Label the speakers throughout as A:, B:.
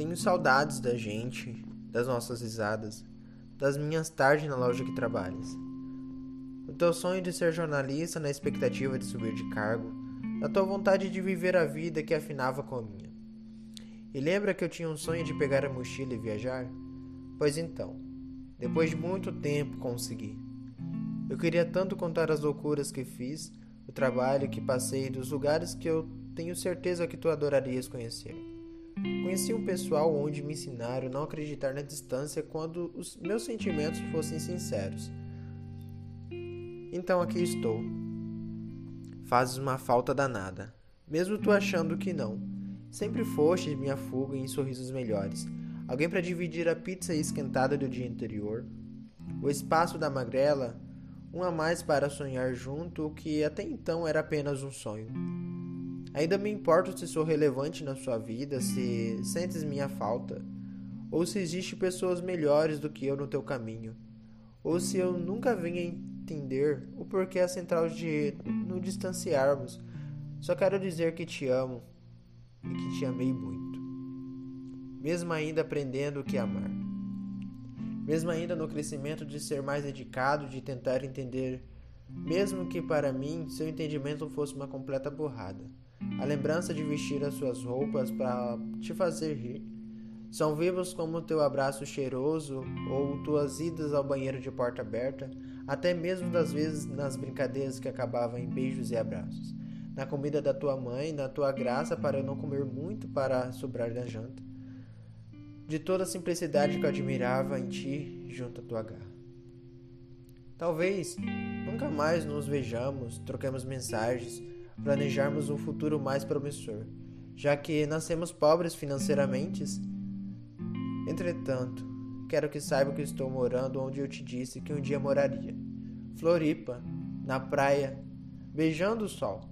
A: Tenho saudades da gente, das nossas risadas, das minhas tardes na loja que trabalhas. O teu sonho de ser jornalista na expectativa de subir de cargo, da tua vontade de viver a vida que afinava com a minha. E lembra que eu tinha um sonho de pegar a mochila e viajar? Pois então, depois de muito tempo consegui. Eu queria tanto contar as loucuras que fiz, o trabalho que passei, dos lugares que eu tenho certeza que tu adorarias conhecer. Conheci um pessoal onde me ensinaram não acreditar na distância quando os meus sentimentos fossem sinceros. Então aqui estou. Fazes uma falta danada, mesmo tu achando que não. Sempre foste minha fuga em sorrisos melhores. Alguém para dividir a pizza esquentada do dia anterior. O espaço da magrela, um a mais para sonhar junto o que até então era apenas um sonho. Ainda me importo se sou relevante na sua vida, se sentes minha falta, ou se existe pessoas melhores do que eu no teu caminho, ou se eu nunca venha entender o porquê a central de nos distanciarmos. Só quero dizer que te amo e que te amei muito, mesmo ainda aprendendo o que amar, mesmo ainda no crescimento de ser mais dedicado, de tentar entender, mesmo que para mim seu entendimento fosse uma completa borrada. A lembrança de vestir as suas roupas para te fazer rir. São vivos como teu abraço cheiroso ou tuas idas ao banheiro de porta aberta, até mesmo das vezes nas brincadeiras que acabavam em beijos e abraços. Na comida da tua mãe, na tua graça para eu não comer muito para sobrar da janta. De toda a simplicidade que eu admirava em ti junto à tua garra. Talvez nunca mais nos vejamos, troquemos mensagens, planejarmos um futuro mais promissor, já que nascemos pobres financeiramente. Entretanto, quero que saiba que estou morando onde eu te disse que um dia moraria. Floripa, na praia, beijando o sol.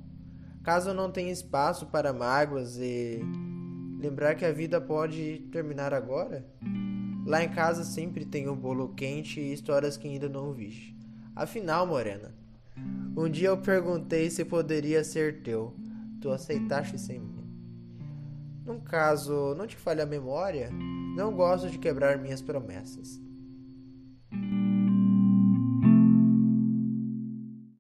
A: Caso não tenha espaço para mágoas e lembrar que a vida pode terminar agora, lá em casa sempre tem um bolo quente e histórias que ainda não viste. Afinal, Morena, um dia eu perguntei se poderia ser teu. Tu aceitaste sem mim. Num caso, não te falha a memória, não gosto de quebrar minhas promessas.